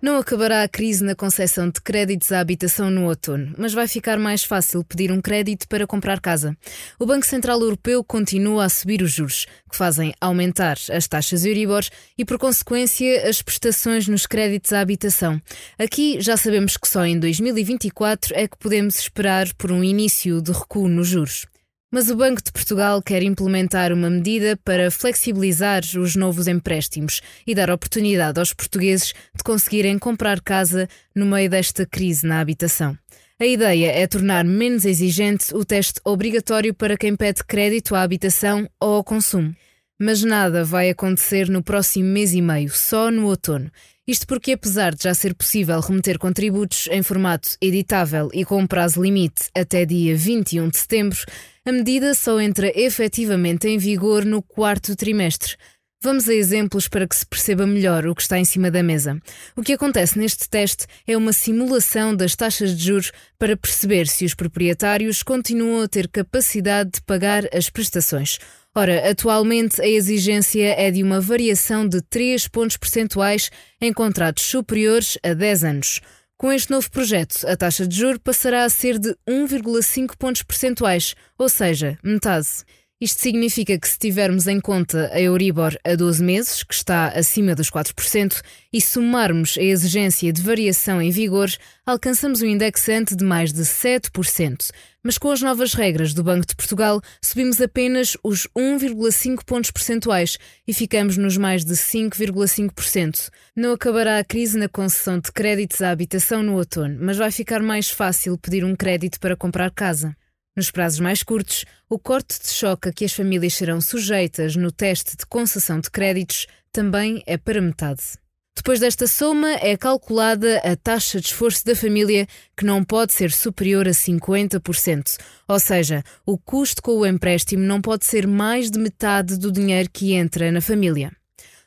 Não acabará a crise na concessão de créditos à habitação no outono, mas vai ficar mais fácil pedir um crédito para comprar casa. O Banco Central Europeu continua a subir os juros, que fazem aumentar as taxas Euribor e, por consequência, as prestações nos créditos à habitação. Aqui já sabemos que só em 2024 é que podemos esperar por um início de recuo nos juros. Mas o Banco de Portugal quer implementar uma medida para flexibilizar os novos empréstimos e dar oportunidade aos portugueses de conseguirem comprar casa no meio desta crise na habitação. A ideia é tornar menos exigente o teste obrigatório para quem pede crédito à habitação ou ao consumo. Mas nada vai acontecer no próximo mês e meio, só no outono. Isto porque, apesar de já ser possível remeter contributos em formato editável e com um prazo limite até dia 21 de setembro, a medida só entra efetivamente em vigor no quarto trimestre. Vamos a exemplos para que se perceba melhor o que está em cima da mesa. O que acontece neste teste é uma simulação das taxas de juros para perceber se os proprietários continuam a ter capacidade de pagar as prestações. Ora, atualmente a exigência é de uma variação de 3 pontos percentuais em contratos superiores a 10 anos. Com este novo projeto, a taxa de juro passará a ser de 1,5 pontos percentuais, ou seja, metade. Isto significa que se tivermos em conta a Euribor a 12 meses, que está acima dos 4%, e somarmos a exigência de variação em vigor, alcançamos um indexante de mais de 7%. Mas com as novas regras do Banco de Portugal, subimos apenas os 1,5 pontos percentuais e ficamos nos mais de 5,5%. Não acabará a crise na concessão de créditos à habitação no outono, mas vai ficar mais fácil pedir um crédito para comprar casa. Nos prazos mais curtos, o corte de choque a que as famílias serão sujeitas no teste de concessão de créditos também é para metade. Depois desta soma, é calculada a taxa de esforço da família, que não pode ser superior a 50%. Ou seja, o custo com o empréstimo não pode ser mais de metade do dinheiro que entra na família.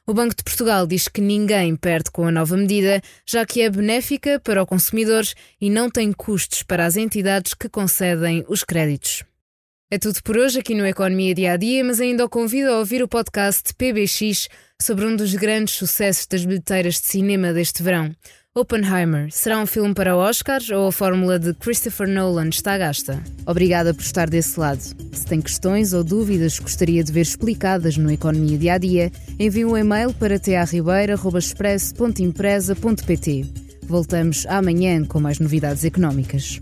O Banco de Portugal diz que ninguém perde com a nova medida, já que é benéfica para o consumidor e não tem custos para as entidades que concedem os créditos. É tudo por hoje aqui no Economia Dia a Dia, mas ainda o convido a ouvir o podcast PBX sobre um dos grandes sucessos das bilheteiras de cinema deste verão. Oppenheimer será um filme para Oscars ou a fórmula de Christopher Nolan está gasta? Obrigada por estar desse lado. Se tem questões ou dúvidas que gostaria de ver explicadas no Economia Dia a Dia, envie um e-mail para tearribeira.express.empresa.pt. Voltamos amanhã com mais novidades económicas.